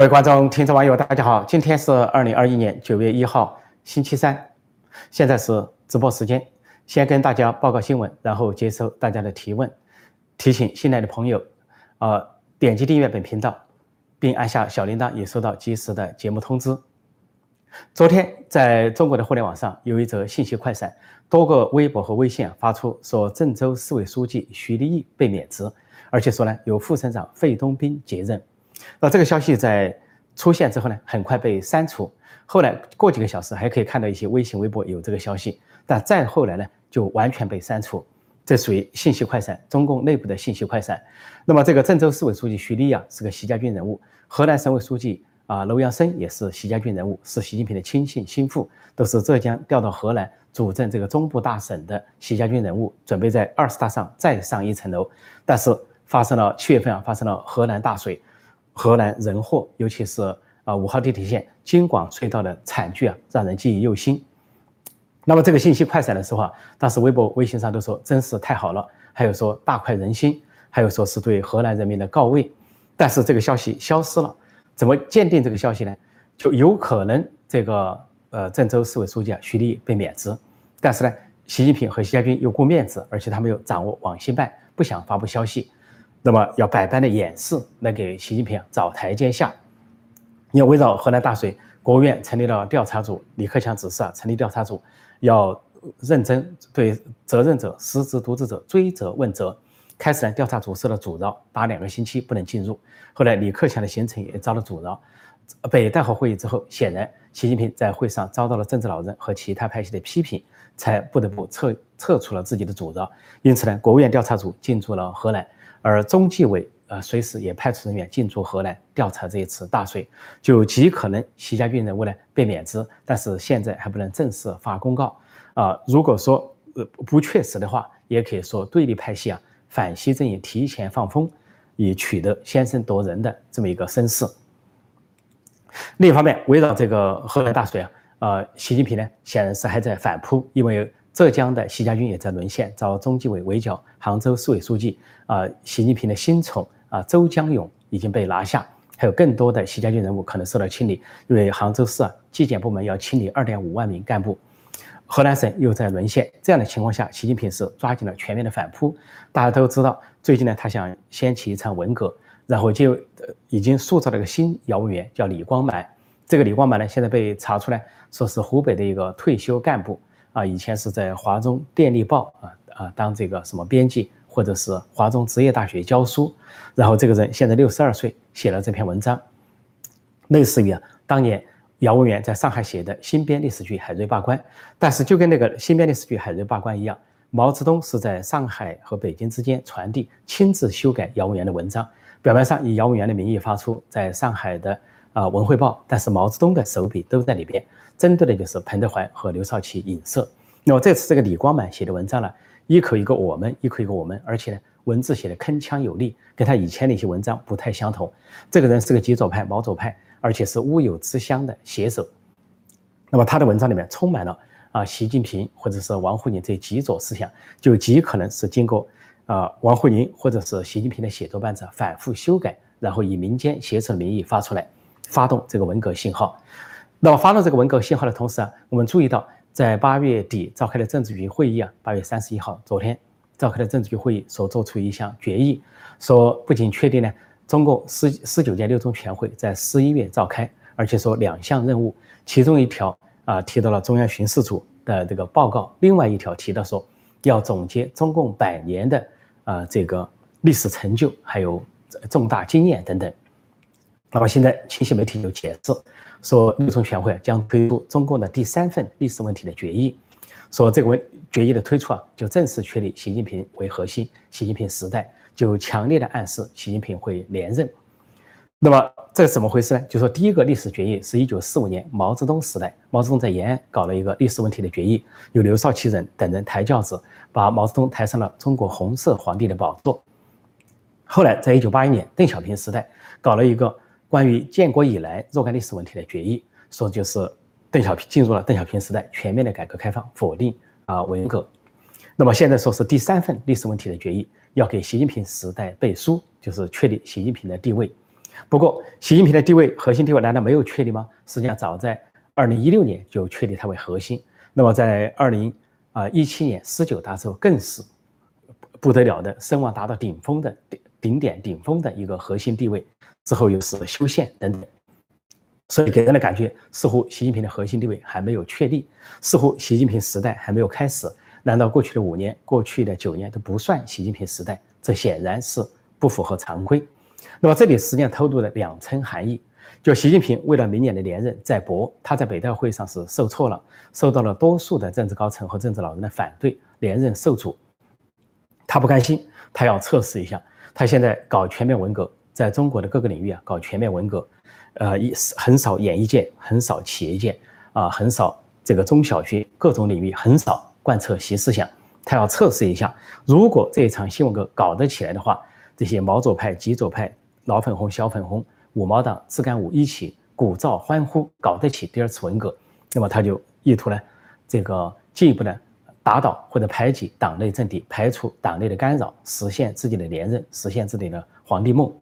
各位观众、听众、网友，大家好！今天是二零二一年九月一号，星期三，现在是直播时间。先跟大家报告新闻，然后接收大家的提问。提醒新来的朋友，呃，点击订阅本频道，并按下小铃铛，也收到及时的节目通知。昨天在中国的互联网上有一则信息快闪，多个微博和微信发出说郑州市委书记徐立毅被免职，而且说呢由副省长费东斌接任。那这个消息在出现之后呢，很快被删除。后来过几个小时，还可以看到一些微信、微博有这个消息，但再后来呢，就完全被删除。这属于信息快闪，中共内部的信息快闪。那么，这个郑州市委书记徐立啊，是个习家军人物；河南省委书记啊楼阳生也是习家军人物，是习近平的亲信心腹，都是浙江调到河南主政这个中部大省的习家军人物，准备在二十大上再上一层楼。但是发生了七月份啊，发生了河南大水。河南人祸，尤其是啊五号地铁线京广隧道的惨剧啊，让人记忆犹新。那么这个信息快闪的时候啊，当时微博、微信上都说真是太好了，还有说大快人心，还有说是对河南人民的告慰。但是这个消息消失了，怎么鉴定这个消息呢？就有可能这个呃郑州市委书记啊徐立被免职，但是呢，习近平和习家军又顾面子，而且他们又掌握网信办，不想发布消息。那么要百般的掩饰来给习近平找台阶下。要围绕河南大水，国务院成立了调查组，李克强指示啊成立调查组，要认真对责任者、失职渎职者追责问责。开始呢，调查组受了阻挠，打两个星期不能进入。后来李克强的行程也遭了阻挠。北戴河会议之后，显然习近平在会上遭到了政治老人和其他派系的批评，才不得不撤撤出了自己的阻挠。因此呢，国务院调查组进驻了河南。而中纪委呃随时也派出人员进驻河南调查这一次大水，就极可能习家军人物呢被免职，但是现在还不能正式发公告啊。如果说呃不确实的话，也可以说对立派系啊反习阵营提前放风，以取得先声夺人的这么一个声势。另一方面，围绕这个河南大水啊，呃，习近平呢显然是还在反扑，因为。浙江的习家军也在沦陷，遭中纪委围剿。杭州市委书记啊，习近平的新宠啊，周江勇已经被拿下，还有更多的习家军人物可能受到清理，因为杭州市啊，纪检部门要清理二点五万名干部。河南省又在沦陷，这样的情况下，习近平是抓紧了全面的反扑。大家都知道，最近呢，他想掀起一场文革，然后就已经塑造了一个新姚文元，叫李光满。这个李光满呢，现在被查出来说是湖北的一个退休干部。啊，以前是在华中电力报啊啊当这个什么编辑，或者是华中职业大学教书，然后这个人现在六十二岁，写了这篇文章，类似于啊当年姚文元在上海写的新编历史剧《海瑞罢官》，但是就跟那个新编历史剧《海瑞罢官》一样，毛泽东是在上海和北京之间传递，亲自修改姚文元的文章，表面上以姚文元的名义发出在上海的啊文汇报，但是毛泽东的手笔都在里边。针对的就是彭德怀和刘少奇影射。那么这次这个李光满写的文章呢，一口一个我们，一口一个我们，而且呢文字写的铿锵有力，跟他以前的一些文章不太相同。这个人是个极左派、毛左派，而且是乌有之乡的写手。那么他的文章里面充满了啊习近平或者是王沪宁这极左思想，就极可能是经过啊王沪宁或者是习近平的写作班子反复修改，然后以民间写手的名义发出来，发动这个文革信号。那么发了这个文革信号的同时啊，我们注意到，在八月底召开的政治局会议啊，八月三十一号，昨天召开的政治局会议所做出一项决议，说不仅确定呢，中共十十九届六中全会在十一月召开，而且说两项任务，其中一条啊提到了中央巡视组的这个报告，另外一条提到说要总结中共百年的啊这个历史成就，还有重大经验等等。那么现在清晰媒体有解释。说六中全会将推出中共的第三份历史问题的决议，说这个问决议的推出啊，就正式确立习近平为核心，习近平时代就强烈的暗示习近平会连任。那么这是怎么回事呢？就说第一个历史决议是一九四五年毛泽东时代，毛泽东在延安搞了一个历史问题的决议，由刘少奇人等人抬轿子，把毛泽东抬上了中国红色皇帝的宝座。后来在一九八一年邓小平时代搞了一个。关于建国以来若干历史问题的决议，说就是邓小平进入了邓小平时代，全面的改革开放，否定啊文革。那么现在说是第三份历史问题的决议，要给习近平时代背书，就是确立习近平的地位。不过，习近平的地位核心地位难道没有确立吗？实际上，早在二零一六年就确立他为核心。那么，在二零啊一七年十九大之后，更是不得了的声望达到顶峰的顶顶点顶峰的一个核心地位。之后又是修宪等等，所以给人的感觉似乎习近平的核心地位还没有确立，似乎习近平时代还没有开始。难道过去的五年、过去的九年都不算习近平时代？这显然是不符合常规。那么这里实际上透露了两层含义：就习近平为了明年的连任在搏，他在北大会上是受挫了，受到了多数的政治高层和政治老人的反对，连任受阻。他不甘心，他要测试一下。他现在搞全面文革，在中国的各个领域啊搞全面文革，呃，一很少演艺界，很少企业界啊，很少这个中小学各种领域很少。贯彻习思想，他要测试一下，如果这一场新文革搞得起来的话，这些毛左派、极左派、老粉红、小粉红、五毛党、自干五一起鼓噪欢呼，搞得起第二次文革，那么他就意图呢，这个进一步呢打倒或者排挤党内政敌，排除党内的干扰，实现自己的连任，实现自己的皇帝梦。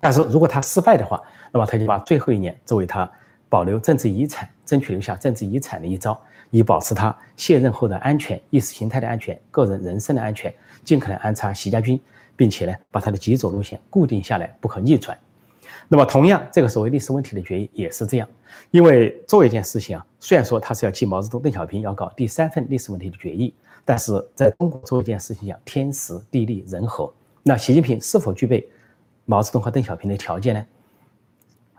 但是如果他失败的话，那么他就把最后一年作为他保留政治遗产、争取留下政治遗产的一招。以保持他卸任后的安全、意识形态的安全、个人人身的安全，尽可能安插习家军，并且呢，把他的极左路线固定下来，不可逆转。那么，同样，这个所谓历史问题的决议也是这样，因为做一件事情啊，虽然说他是要继毛泽东、邓小平要搞第三份历史问题的决议，但是在中国做一件事情讲天时地利人和。那习近平是否具备毛泽东和邓小平的条件呢？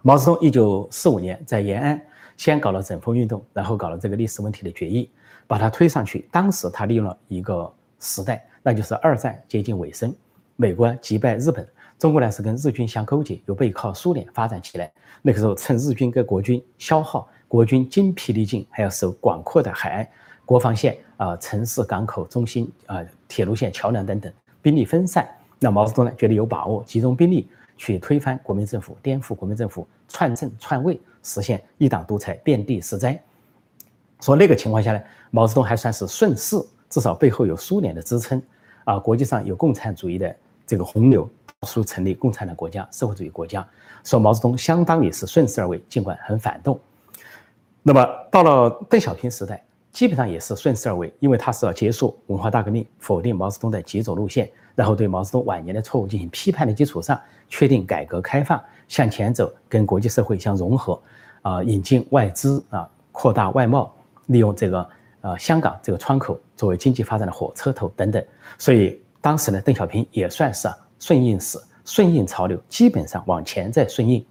毛泽东一九四五年在延安。先搞了整风运动，然后搞了这个历史问题的决议，把它推上去。当时他利用了一个时代，那就是二战接近尾声，美国击败日本，中国呢是跟日军相勾结，又背靠苏联发展起来。那个时候趁日军跟国军消耗，国军精疲力尽，还要守广阔的海岸国防线啊，城市、港口中心啊，铁路线、桥梁等等，兵力分散。那毛泽东呢觉得有把握，集中兵力去推翻国民政府，颠覆国民政府，篡政篡位。实现一党独裁，遍地是灾。说那个情况下呢，毛泽东还算是顺势，至少背后有苏联的支撑啊，国际上有共产主义的这个洪流，数成立共产党国家、社会主义国家。说毛泽东相当于是顺势而为，尽管很反动。那么到了邓小平时代，基本上也是顺势而为，因为他是要结束文化大革命，否定毛泽东的极左路线，然后对毛泽东晚年的错误进行批判的基础上，确定改革开放。向前走，跟国际社会相融合，啊，引进外资啊，扩大外贸，利用这个呃香港这个窗口作为经济发展的火车头等等。所以当时呢，邓小平也算是顺应时，顺应潮流，基本上往前在顺应。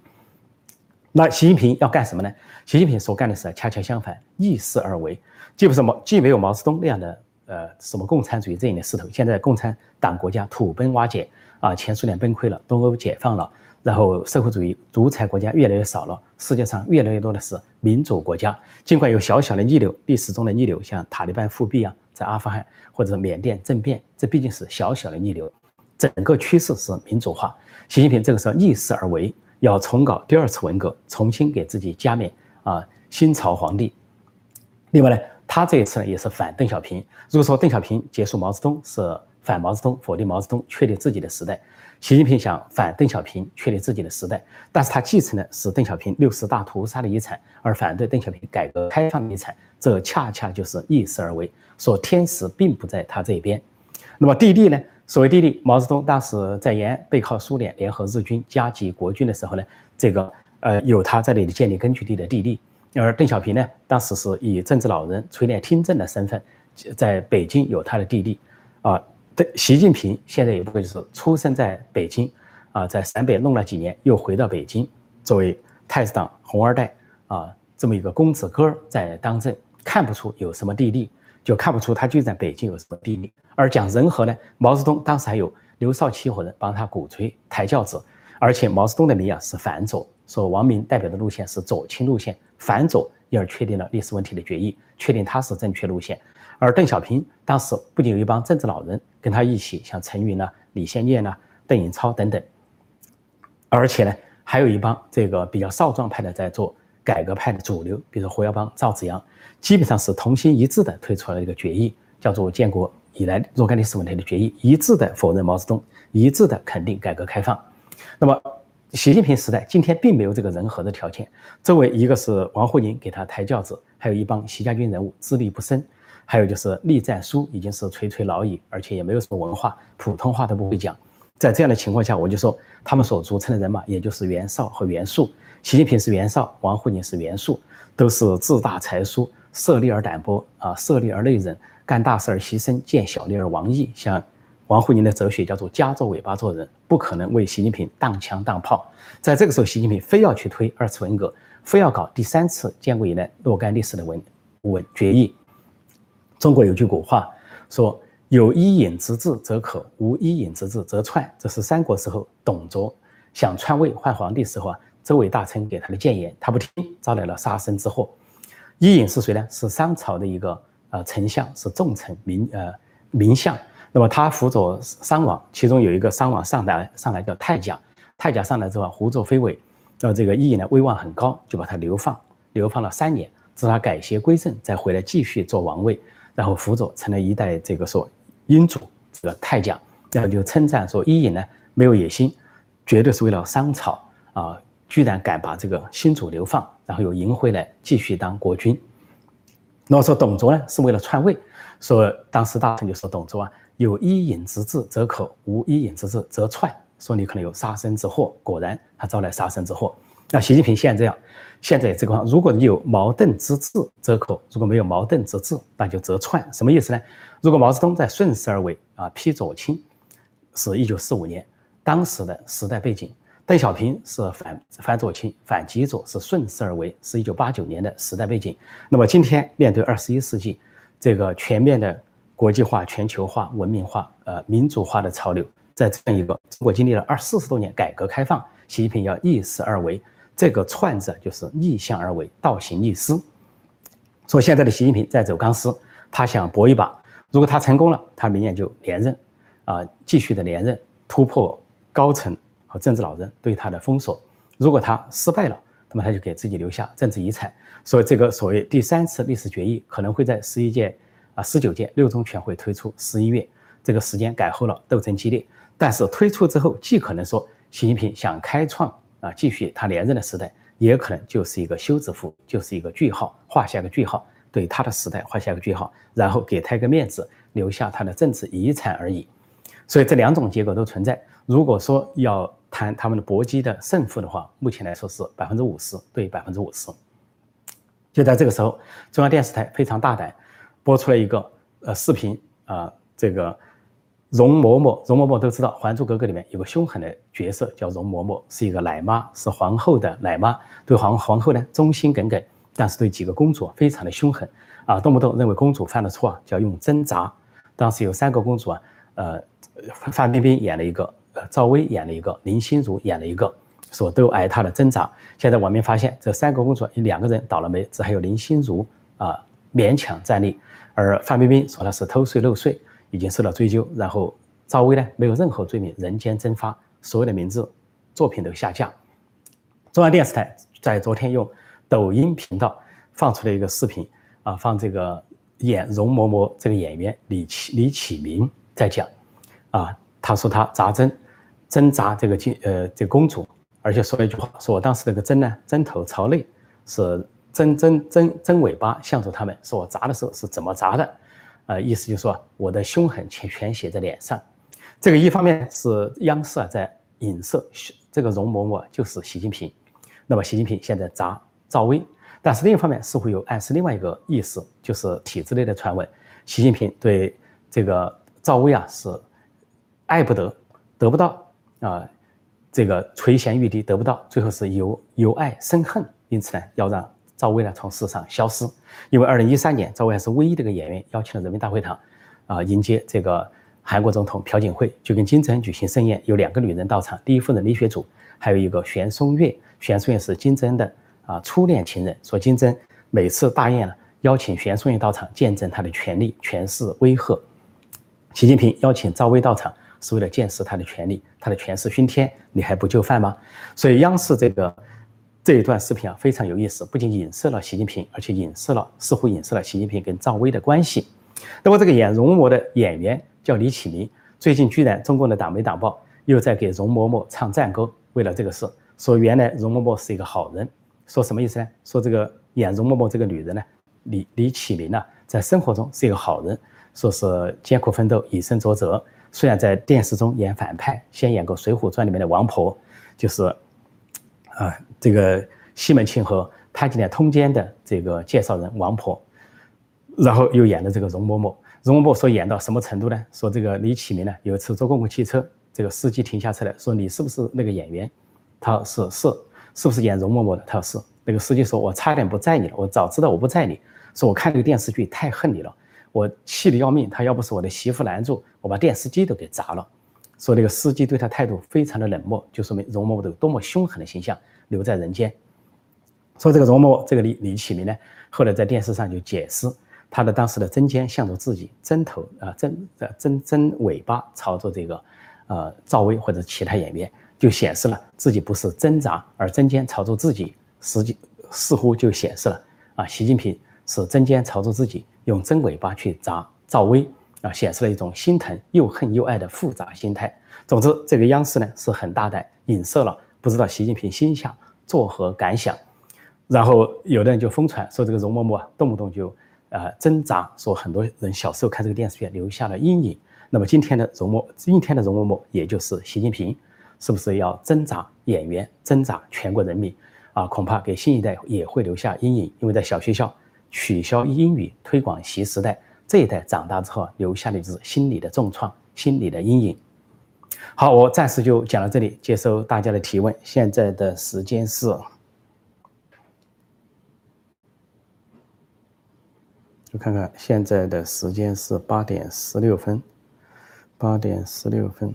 那习近平要干什么呢？习近平所干的事恰恰相反，逆势而为，既不是毛，既没有毛泽东那样的呃什么共产主义这样的势头。现在共产党国家土崩瓦解啊，前苏联崩溃了，东欧解放了。然后，社会主义独裁国家越来越少了，世界上越来越多的是民主国家。尽管有小小的逆流，历史中的逆流，像塔利班复辟啊，在阿富汗或者缅甸政变，这毕竟是小小的逆流。整个趋势是民主化。习近平这个时候逆势而为，要重搞第二次文革，重新给自己加冕啊，新朝皇帝。另外呢，他这一次呢也是反邓小平。如果说邓小平结束毛泽东是反毛泽东，否定毛泽东，确立自己的时代。习近平想反邓小平，确立自己的时代，但是他继承的是邓小平六十大屠杀的遗产，而反对邓小平改革开放的遗产，这恰恰就是逆势而为，说天时并不在他这一边。那么地利呢？所谓地利，毛泽东当时在延安背靠苏联，联合日军夹击国军的时候呢，这个呃有他在那里建立根据地的地利，而邓小平呢，当时是以政治老人垂帘听政的身份，在北京有他的地利，啊。习近平现在也不会是出生在北京，啊，在陕北弄了几年，又回到北京，作为太子党红二代啊，这么一个公子哥在当政，看不出有什么地利，就看不出他就在北京有什么地利。而讲人和呢，毛泽东当时还有刘少奇伙人帮他鼓吹抬轿子，而且毛泽东的理啊是反左，说王明代表的路线是左倾路线，反左，因而确定了历史问题的决议，确定他是正确路线。而邓小平当时不仅有一帮政治老人跟他一起，像陈云呐、李先念呐、邓颖超等等，而且呢，还有一帮这个比较少壮派的在做改革派的主流，比如胡耀邦、赵紫阳，基本上是同心一致的推出了一个决议，叫做建国以来若干历史问题的决议，一致的否认毛泽东，一致的肯定改革开放。那么习近平时代今天并没有这个人和的条件。周围一个是王沪宁给他抬轿子，还有一帮习家军人物资历不深，还有就是栗战书已经是垂垂老矣，而且也没有什么文化，普通话都不会讲。在这样的情况下，我就说他们所组成的人马，也就是袁绍和袁术。习近平是袁绍，王沪宁是袁术，都是志大才疏、色厉而胆薄啊，色厉而内荏，干大事而牺牲，见小利而亡义。像王沪宁的哲学叫做夹着尾巴做人，不可能为习近平当枪当炮。在这个时候，习近平非要去推二次文革，非要搞第三次建国以来若干历史的文文决议。中国有句古话说：“有一引之志则可，无一引之志则篡。”这是三国时候董卓想篡位换皇帝时候啊。周围大臣给他的谏言，他不听，招来了杀身之祸。伊尹是谁呢？是商朝的一个呃丞相，是重臣名呃名相。那么他辅佐商王，其中有一个商王上来上来叫太甲，太甲上来之后胡作非为，那么这个伊尹呢威望很高，就把他流放，流放了三年，直到他改邪归正，再回来继续做王位，然后辅佐成了一代这个说英主这个太甲，然后就称赞说伊尹呢没有野心，绝对是为了商朝啊。居然敢把这个新主流放，然后又迎回来继续当国君。那么说董卓呢是为了篡位，说当时大臣就说董卓啊有一尹之志则可，无一尹之志则篡，说你可能有杀身之祸。果然他招来杀身之祸。那习近平现在这样，现在这个如果你有矛盾之志则可，如果没有矛盾之志，那就则篡。什么意思呢？如果毛泽东在顺势而为啊批左倾，是一九四五年当时的时代背景。邓小平是反反左倾、反极左，是顺势而为，是一九八九年的时代背景。那么今天面对二十一世纪这个全面的国际化、全球化、文明化、呃民主化的潮流，在这样一个中国经历了二四十多年改革开放，习近平要逆势而为，这个串字就是逆向而为，倒行逆施。说现在的习近平在走钢丝，他想搏一把，如果他成功了，他明年就连任，啊，继续的连任，突破高层。和政治老人对他的封锁，如果他失败了，那么他就给自己留下政治遗产。所以这个所谓第三次历史决议可能会在十一届啊十九届六中全会推出，十一月这个时间改后了，斗争激烈。但是推出之后，既可能说习近平想开创啊继续他连任的时代，也可能就是一个休止符，就是一个句号，画下个句号，对他的时代画下个句号，然后给他一个面子，留下他的政治遗产而已。所以这两种结果都存在。如果说要谈他们的搏击的胜负的话，目前来说是百分之五十对百分之五十。就在这个时候，中央电视台非常大胆，播出了一个呃视频啊，这个容嬷嬷，容嬷嬷都知道，《还珠格格》里面有个凶狠的角色叫容嬷嬷，是一个奶妈，是皇后的奶妈，对皇皇后呢忠心耿耿，但是对几个公主非常的凶狠啊，动不动认为公主犯了错啊，就要用针扎。当时有三个公主啊，呃，范冰冰演了一个。赵薇演了一个，林心如演了一个，说都挨他的挣扎。现在网民发现，这三个公主有两个人倒了霉，只还有林心如啊勉强站立，而范冰冰说她是偷税漏税，已经受到追究。然后赵薇呢，没有任何罪名，人间蒸发，所有的名字、作品都下架。中央电视台在昨天用抖音频道放出了一个视频啊，放这个演容嬷嬷这个演员李启李启明在讲啊。他说他扎针，针扎这个金呃这个公主，而且说了一句话，说我当时那个针呢，针头朝内，是针针针针尾巴向着他们，说我扎的时候是怎么扎的，呃意思就是说我的凶狠全全写在脸上。这个一方面是央视啊在影射这个容嬷嬷就是习近平，那么习近平现在扎赵薇，但是另一方面似乎有暗示另外一个意思，就是体制内的传闻，习近平对这个赵薇啊是。爱不得，得不到啊，这个垂涎欲滴得不到，最后是由由爱生恨，因此呢，要让赵薇呢从世上消失。因为二零一三年，赵薇还是唯一的一个演员邀请了人民大会堂，啊，迎接这个韩国总统朴槿惠，就跟金正恩举行盛宴，有两个女人到场，第一夫人李雪主，还有一个玄松月，玄松月是金正恩的啊初恋情人，说金正恩每次大宴呢邀请玄松月到场，见证他的权力权势威吓。习近平邀请赵薇到场。是为了见识他的权利，他的权势熏天，你还不就范吗？所以央视这个这一段视频啊非常有意思，不仅影射了习近平，而且影射了似乎影射了习近平跟赵薇的关系。那么这个演容嬷的演员叫李启明，最近居然中共的党媒党报又在给容嬷嬷唱赞歌为了这个事，说原来容嬷嬷是一个好人，说什么意思呢？说这个演容嬷嬷这个女人呢，李李启明呢，在生活中是一个好人，说是艰苦奋斗，以身作则。虽然在电视中演反派，先演过《水浒传》里面的王婆，就是，啊，这个西门庆和潘金莲通奸的这个介绍人王婆，然后又演的这个容嬷嬷。容嬷嬷说演到什么程度呢？说这个李启明呢，有一次坐公共汽车，这个司机停下车来说：“你是不是那个演员？”他说：“是是，是不是演容嬷嬷的？”他说：“是。”那个司机说：“我差点不载你了，我早知道我不载你。”说：“我看这个电视剧太恨你了，我气得要命。他要不是我的媳妇拦住，我把电视机都给砸了。”说那个司机对他态度非常的冷漠，就说明容嬷嬷有多么凶狠的形象留在人间。说这个容嬷嬷，这个李李启明呢，后来在电视上就解释。他的当时的针尖向着自己，针头啊针的针针尾巴朝着这个，呃赵薇或者其他演员，就显示了自己不是挣扎，而针尖朝着自己，实际似乎就显示了啊习近平是针尖朝着自己，用针尾巴去砸赵薇啊，显示了一种心疼又恨又爱的复杂心态。总之，这个央视呢是很大胆影射了，不知道习近平心下作何感想。然后有的人就疯传说这个容嬷嬷，动不动就。呃，挣扎说很多人小时候看这个电视剧留下了阴影。那么今天的容嬷，今天的容嬷嬷，也就是习近平，是不是要挣扎演员，挣扎全国人民？啊，恐怕给新一代也会留下阴影。因为在小学校取消英语，推广习时代，这一代长大之后留下的就是心理的重创，心理的阴影。好，我暂时就讲到这里，接受大家的提问。现在的时间是。就看看现在的时间是八点十六分，八点十六分。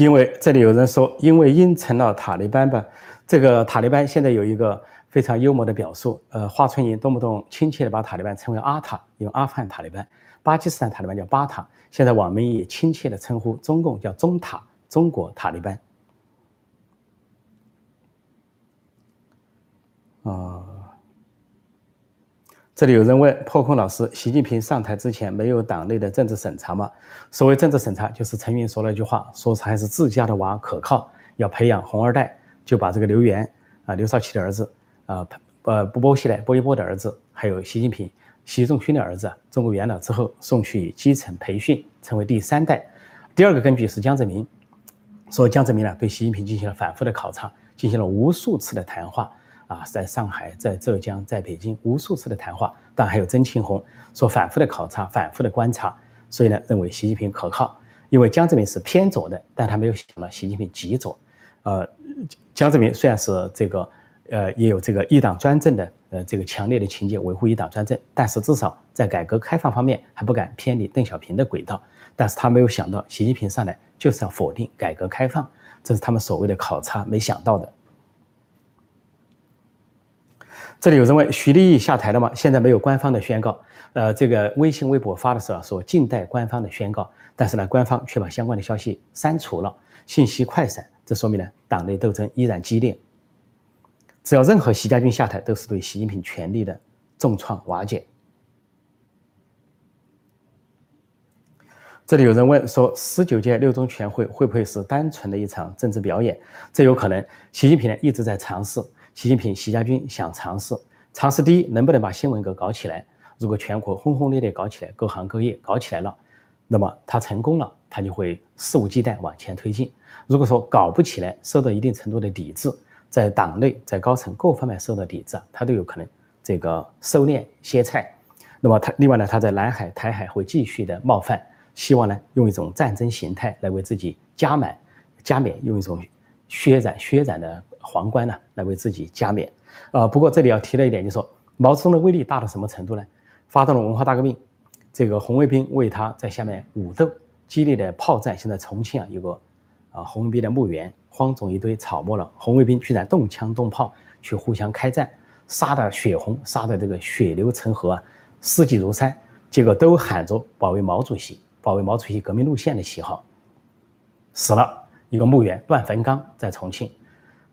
因为这里有人说，因为因成了塔利班吧？这个塔利班现在有一个非常幽默的表述，呃，华春莹动不动亲切的把塔利班称为阿塔，用阿富汗塔利班，巴基斯坦塔利班叫巴塔，现在网民也亲切的称呼中共叫中塔，中国塔利班。啊，这里有人问破空老师：习近平上台之前没有党内的政治审查吗？所谓政治审查，就是陈云说了一句话，说还是自家的娃可靠，要培养红二代，就把这个刘源啊、刘少奇的儿子啊、呃、不波西来、波一波的儿子，还有习近平、习仲勋的儿子，中国元老之后送去基层培训，成为第三代。第二个根据是江泽民，说江泽民呢对习近平进行了反复的考察，进行了无数次的谈话。啊，在上海、在浙江、在北京无数次的谈话，当然还有曾庆红说反复的考察、反复的观察，所以呢，认为习近平可靠。因为江泽民是偏左的，但他没有想到习近平极左。呃，江泽民虽然是这个，呃，也有这个一党专政的，呃，这个强烈的情节，维护一党专政，但是至少在改革开放方面还不敢偏离邓小平的轨道。但是他没有想到习近平上来就是要否定改革开放，这是他们所谓的考察没想到的。这里有人问徐立毅下台了吗？现在没有官方的宣告。呃，这个微信、微博发的时候说静待官方的宣告，但是呢，官方却把相关的消息删除了，信息快闪，这说明呢，党内斗争依然激烈。只要任何习家军下台，都是对习近平权力的重创瓦解。这里有人问说，十九届六中全会会不会是单纯的一场政治表演？这有可能。习近平呢一直在尝试。习近平、习家军想尝试，尝试第一，能不能把新闻给搞起来？如果全国轰轰烈烈搞起来，各行各业搞起来了，那么他成功了，他就会肆无忌惮往前推进。如果说搞不起来，受到一定程度的抵制，在党内、在高层各方面受到抵制，他都有可能这个收敛歇菜。那么他另外呢，他在南海、台海会继续的冒犯，希望呢用一种战争形态来为自己加满、加冕，用一种削染、削染的。皇冠呢，来为自己加冕，呃，不过这里要提的一点就是说，毛泽东的威力大到什么程度呢？发动了文化大革命，这个红卫兵为他在下面武斗，激烈的炮战。现在重庆啊有个啊红卫兵的墓园，荒冢一堆草没了，红卫兵居然动枪动炮去互相开战，杀的血红，杀的这个血流成河啊，尸体如山，结果都喊着保卫毛主席，保卫毛主席革命路线的旗号，死了一个墓园，乱坟岗在重庆。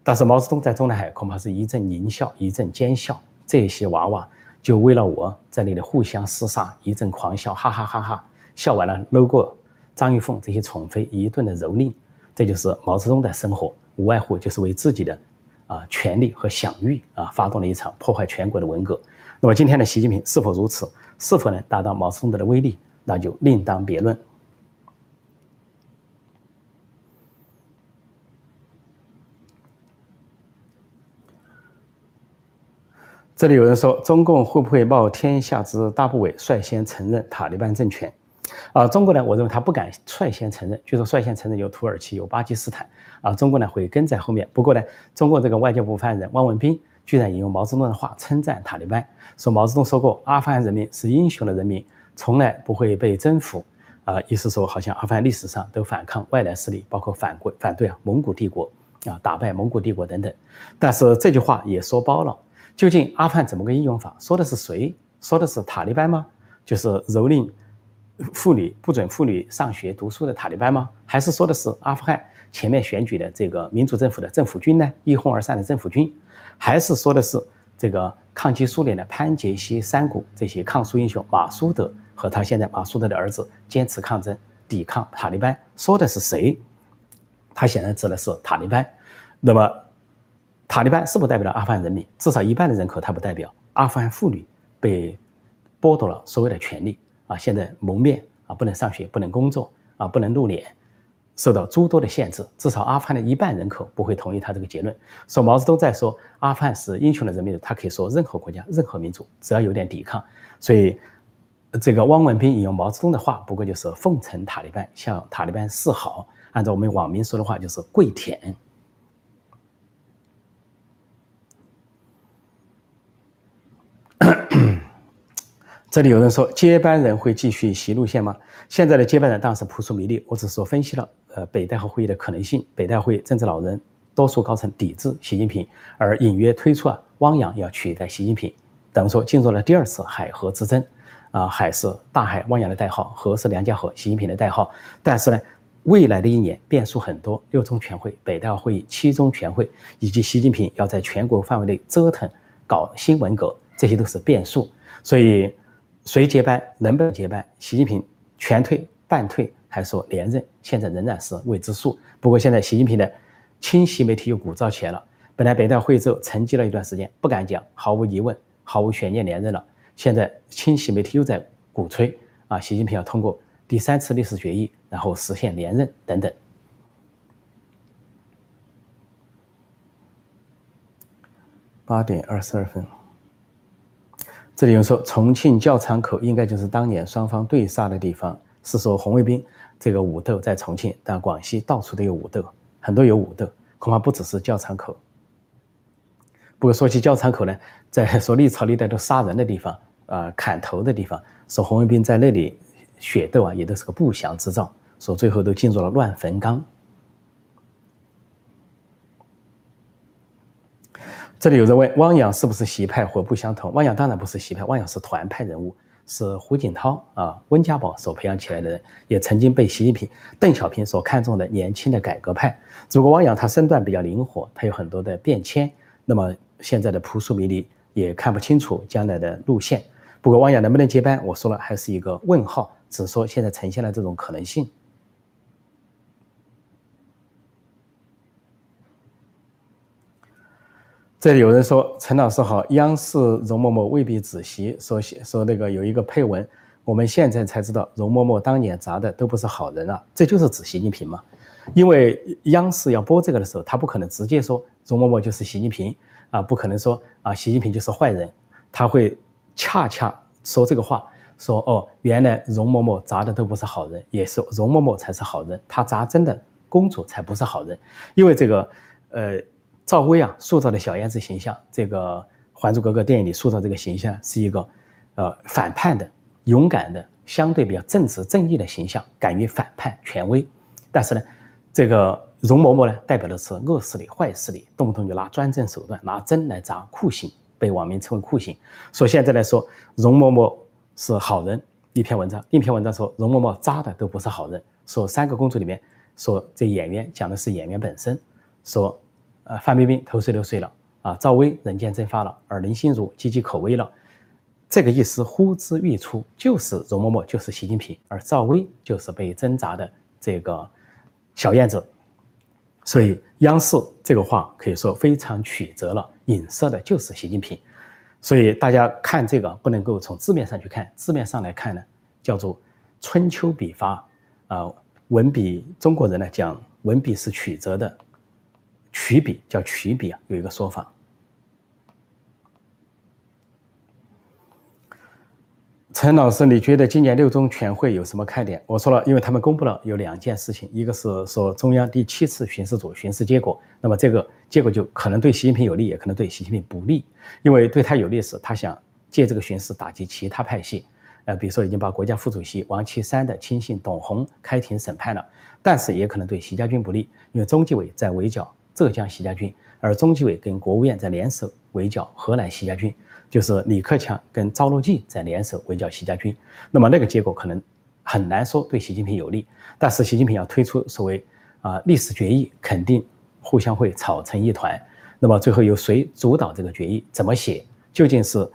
但是毛泽东在中南海恐怕是一阵狞笑，一阵奸笑。这些娃娃就为了我在那里互相厮杀，一阵狂笑，哈哈哈哈，笑完了搂过张玉凤这些宠妃一顿的蹂躏，这就是毛泽东的生活，无外乎就是为自己的啊权力和享誉啊发动了一场破坏全国的文革。那么今天的习近平是否如此？是否能达到毛泽东的威力？那就另当别论。这里有人说，中共会不会冒天下之大不韪，率先承认塔利班政权？啊，中国呢？我认为他不敢率先承认，据说率先承认有土耳其、有巴基斯坦，啊，中国呢会跟在后面。不过呢，中国这个外交部发言人汪文斌居然引用毛泽东的话称赞塔利班，说毛泽东说过，阿富汗人民是英雄的人民，从来不会被征服。啊，意思说好像阿富汗历史上都反抗外来势力，包括反国反对啊蒙古帝国啊，打败蒙古帝国等等。但是这句话也说包了。究竟阿富汗怎么个应用法？说的是谁？说的是塔利班吗？就是蹂躏妇女、不准妇女上学读书的塔利班吗？还是说的是阿富汗前面选举的这个民主政府的政府军呢？一哄而散的政府军？还是说的是这个抗击苏联的潘杰希、山谷这些抗苏英雄马苏德和他现在马苏德的儿子坚持抗争、抵抗塔利班？说的是谁？他显然指的是塔利班。那么？塔利班是不代表了阿富汗人民，至少一半的人口他不代表。阿富汗妇女被剥夺了所有的权利啊，现在蒙面啊，不能上学，不能工作啊，不能露脸，受到诸多的限制。至少阿富汗的一半人口不会同意他这个结论。说毛泽东在说阿富汗是英雄的人民，他可以说任何国家、任何民族，只要有点抵抗。所以，这个汪文斌引用毛泽东的话，不过就是奉承塔利班，向塔利班示好。按照我们网民说的话，就是跪舔。这里有人说，接班人会继续习路线吗？现在的接班人当然是扑朔迷离。我只是说分析了，呃，北戴河会议的可能性。北戴会议政治老人多数高层抵制习近平，而隐约推出啊，汪洋要取代习近平，等于说进入了第二次海河之争。啊，海是大海，汪洋的代号；河是梁家河，习近平的代号。但是呢，未来的一年变数很多，六中全会、北戴会议、七中全会，以及习近平要在全国范围内折腾搞新文革。这些都是变数，所以谁接班，能不能接班？习近平全退、半退，还是说连任？现在仍然是未知数。不过现在习近平的清晰媒体又鼓噪起来了。本来北戴会之后沉寂了一段时间，不敢讲，毫无疑问、毫无悬念连任了。现在清晰媒体又在鼓吹啊，习近平要通过第三次历史决议，然后实现连任等等。八点二十二分。这里有人说，重庆教场口应该就是当年双方对杀的地方，是说红卫兵这个武斗在重庆，但广西到处都有武斗，很多有武斗，恐怕不只是教场口。不过说起教场口呢，在说历朝历代都杀人的地方，啊，砍头的地方，说红卫兵在那里血斗啊，也都是个不祥之兆，说最后都进入了乱坟岗。这里有人问汪洋是不是习派或不相同？汪洋当然不是习派，汪洋是团派人物，是胡锦涛啊、温家宝所培养起来的人，也曾经被习近平、邓小平所看重的年轻的改革派。只不过汪洋他身段比较灵活，他有很多的变迁，那么现在的扑朔迷离，也看不清楚将来的路线。不过汪洋能不能接班，我说了还是一个问号，只说现在呈现了这种可能性。这里有人说陈老师好，央视容嬷嬷未必仔细说说那个有一个配文，我们现在才知道容嬷嬷当年砸的都不是好人啊，这就是指习近平嘛？因为央视要播这个的时候，他不可能直接说容嬷嬷就是习近平啊，不可能说啊习近平就是坏人，他会恰恰说这个话，说哦原来容嬷嬷砸的都不是好人，也是容嬷嬷才是好人，他砸真的公主才不是好人，因为这个呃。赵薇啊，塑造的小燕子形象，这个《还珠格格》电影里塑造这个形象是一个，呃，反叛的、勇敢的、相对比较正直正义的形象，敢于反叛权威。但是呢，这个容嬷嬷呢，代表的是恶势力、坏势力，动不动就拿专政手段、拿针来扎，酷刑，被网民称为酷刑。说现在来说，容嬷嬷是好人，一篇文章，一篇文章说容嬷嬷扎的都不是好人。说三个公主里面，说这演员讲的是演员本身，说。呃，范冰冰头碎流碎了啊，赵薇人间蒸发了，而林心如岌岌可危了。这个意思呼之欲出，就是容嬷嬷就是习近平，而赵薇就是被挣扎的这个小燕子。所以央视这个话可以说非常曲折了，影射的就是习近平。所以大家看这个不能够从字面上去看，字面上来看呢，叫做春秋笔法啊，文笔中国人呢讲文笔是曲折的，曲笔叫曲笔啊，有一个说法。陈老师，你觉得今年六中全会有什么看点？我说了，因为他们公布了有两件事情，一个是说中央第七次巡视组巡视结果，那么这个结果就可能对习近平有利，也可能对习近平不利。因为对他有利是，他想借这个巡视打击其他派系，呃，比如说已经把国家副主席王岐山的亲信董洪开庭审判了，但是也可能对习家军不利，因为中纪委在围剿浙江习家军，而中纪委跟国务院在联手围剿河南习家军。就是李克强跟赵乐际在联手围剿习家军，那么那个结果可能很难说对习近平有利。但是习近平要推出所谓啊历史决议，肯定互相会吵成一团。那么最后由谁主导这个决议，怎么写？究竟是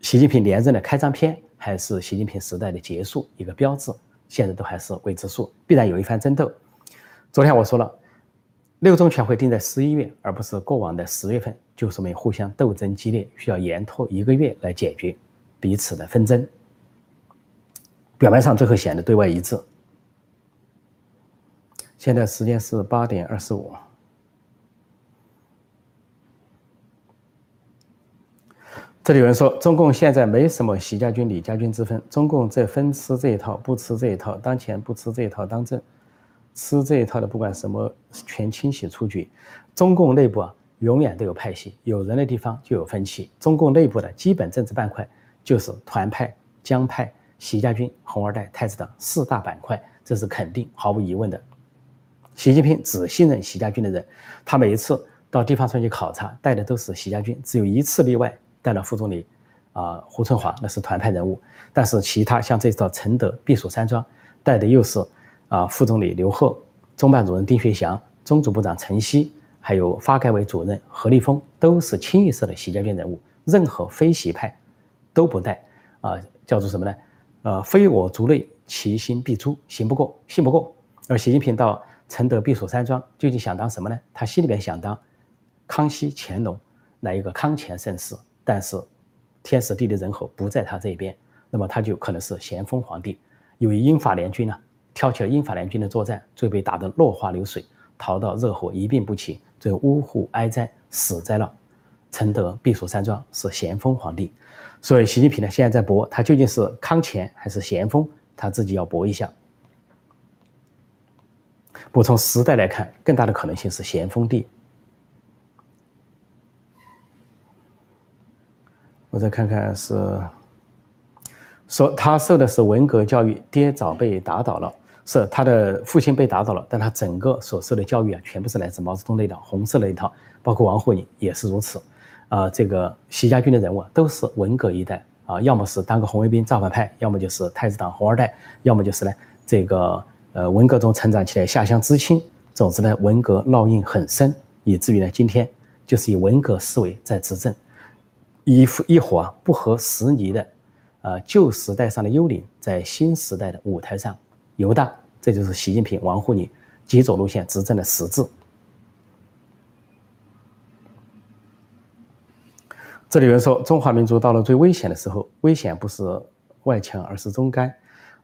习近平连任的开张篇，还是习近平时代的结束一个标志？现在都还是未知数，必然有一番争斗。昨天我说了。六中全会定在十一月，而不是过往的十月份，就说明互相斗争激烈，需要延拖一个月来解决彼此的纷争。表面上最后显得对外一致。现在时间是八点二十五。这里有人说，中共现在没什么习家军、李家军之分，中共在分吃这一套，不吃这一套，当前不吃这一套当政。吃这一套的，不管什么，全清洗出局。中共内部啊，永远都有派系，有人的地方就有分歧。中共内部的基本政治板块就是团派、江派、习家军、红二代、太子党四大板块，这是肯定毫无疑问的。习近平只信任习家军的人，他每一次到地方上去考察，带的都是习家军，只有一次例外，带了副总理啊胡春华，那是团派人物。但是其他像这次到承德避暑山庄，带的又是。啊，副总理刘鹤、中办主任丁学祥、中组部长陈希，还有发改委主任何立峰，都是清一色的习家军人物，任何非习派都不带。啊，叫做什么呢？呃，非我族类，其心必诛，信不过，信不过。而习近平到承德避暑山庄，究竟想当什么呢？他心里边想当康熙、乾隆那一个康乾盛世，但是天时地利人和不在他这边，那么他就可能是咸丰皇帝，由于英法联军呢。挑起了英法联军的作战，最后被打得落花流水，逃到热河一病不起，最后呜呼哀哉，死在了承德避暑山庄，是咸丰皇帝。所以习近平呢，现在在搏，他究竟是康乾还是咸丰，他自己要搏一下。不从时代来看，更大的可能性是咸丰帝。我再看看是，说他受的是文革教育，爹早被打倒了。是他的父亲被打倒了，但他整个所受的教育啊，全部是来自毛泽东那一套红色那一套，包括王沪宁也是如此。啊，这个习家军的人物都是文革一代啊，要么是当个红卫兵造反派，要么就是太子党红二代，要么就是呢这个呃文革中成长起来下乡知青。总之呢，文革烙印很深，以至于呢今天就是以文革思维在执政，一一伙啊不合时宜的，呃旧时代上的幽灵，在新时代的舞台上。游荡，这就是习近平、王沪宁极左路线执政的实质。这里有人说，中华民族到了最危险的时候，危险不是外强，而是中干。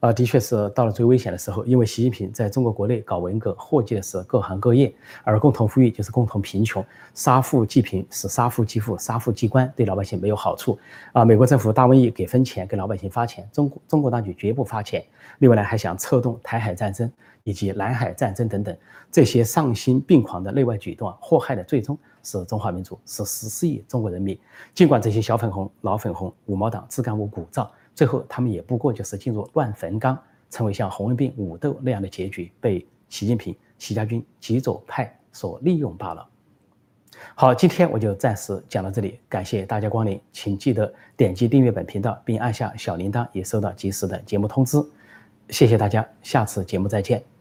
啊，的确是到了最危险的时候，因为习近平在中国国内搞文革，祸及的是各行各业，而共同富裕就是共同贫穷，杀富济贫是杀富济富，杀富济官对老百姓没有好处。啊，美国政府大瘟疫给分钱给老百姓发钱，中国中国当局绝不发钱。另外呢，还想策动台海战争以及南海战争等等这些丧心病狂的内外举动啊，祸害的最终是中华民族，是十四亿中国人民。尽管这些小粉红、老粉红、五毛党自干五鼓噪。最后，他们也不过就是进入乱坟岗，成为像红卫兵武斗那样的结局，被习近平、习家军极左派所利用罢了。好，今天我就暂时讲到这里，感谢大家光临，请记得点击订阅本频道，并按下小铃铛，也收到及时的节目通知。谢谢大家，下次节目再见。